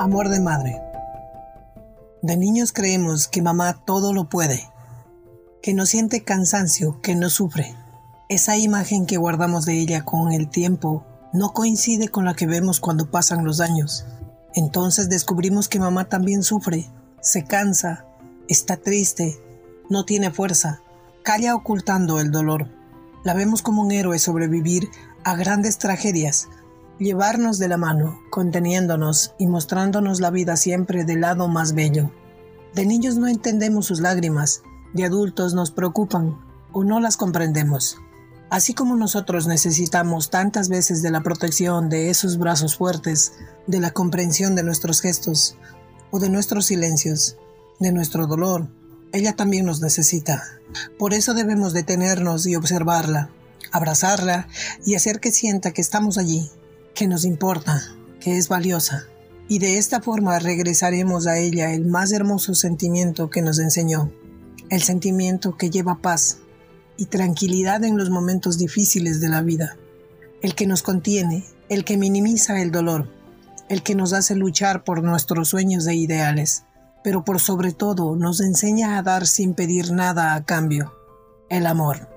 Amor de madre. De niños creemos que mamá todo lo puede, que no siente cansancio, que no sufre. Esa imagen que guardamos de ella con el tiempo no coincide con la que vemos cuando pasan los años. Entonces descubrimos que mamá también sufre, se cansa, está triste, no tiene fuerza, calla ocultando el dolor. La vemos como un héroe sobrevivir a grandes tragedias, llevarnos de la mano, conteniéndonos y mostrándonos la vida siempre del lado más bello. De niños no entendemos sus lágrimas, de adultos nos preocupan o no las comprendemos. Así como nosotros necesitamos tantas veces de la protección de esos brazos fuertes, de la comprensión de nuestros gestos o de nuestros silencios, de nuestro dolor, ella también nos necesita. Por eso debemos detenernos y observarla, abrazarla y hacer que sienta que estamos allí, que nos importa, que es valiosa. Y de esta forma regresaremos a ella el más hermoso sentimiento que nos enseñó, el sentimiento que lleva paz y tranquilidad en los momentos difíciles de la vida, el que nos contiene, el que minimiza el dolor, el que nos hace luchar por nuestros sueños e ideales, pero por sobre todo nos enseña a dar sin pedir nada a cambio, el amor.